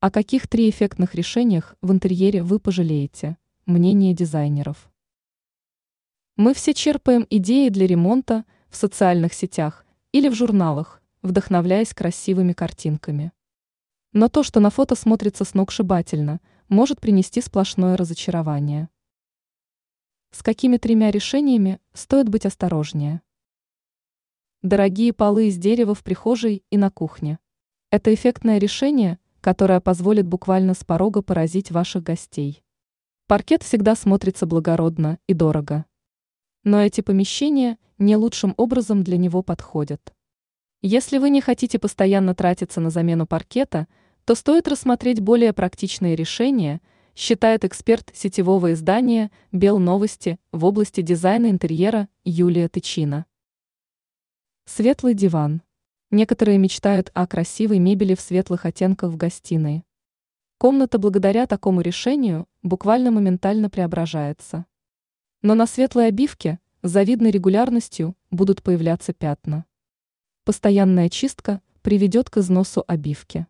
О каких три эффектных решениях в интерьере вы пожалеете? Мнение дизайнеров. Мы все черпаем идеи для ремонта в социальных сетях или в журналах, вдохновляясь красивыми картинками. Но то, что на фото смотрится сногсшибательно, может принести сплошное разочарование. С какими тремя решениями стоит быть осторожнее? Дорогие полы из дерева в прихожей и на кухне. Это эффектное решение, которое позволит буквально с порога поразить ваших гостей. Паркет всегда смотрится благородно и дорого. Но эти помещения не лучшим образом для него подходят. Если вы не хотите постоянно тратиться на замену паркета, то стоит рассмотреть более практичные решения – считает эксперт сетевого издания «Бел новости» в области дизайна интерьера Юлия Тычина. Светлый диван. Некоторые мечтают о красивой мебели в светлых оттенках в гостиной. Комната благодаря такому решению буквально моментально преображается. Но на светлой обивке с завидной регулярностью будут появляться пятна. Постоянная чистка приведет к износу обивки.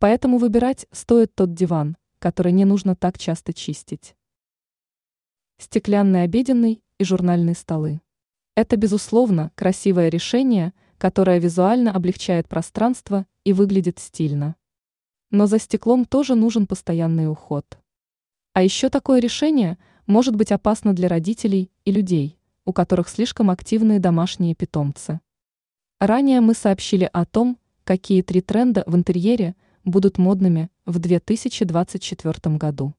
Поэтому выбирать стоит тот диван, который не нужно так часто чистить. Стеклянный обеденный и журнальные столы. Это, безусловно, красивое решение, которое визуально облегчает пространство и выглядит стильно. Но за стеклом тоже нужен постоянный уход. А еще такое решение может быть опасно для родителей и людей, у которых слишком активные домашние питомцы. Ранее мы сообщили о том, какие три тренда в интерьере – будут модными в 2024 году.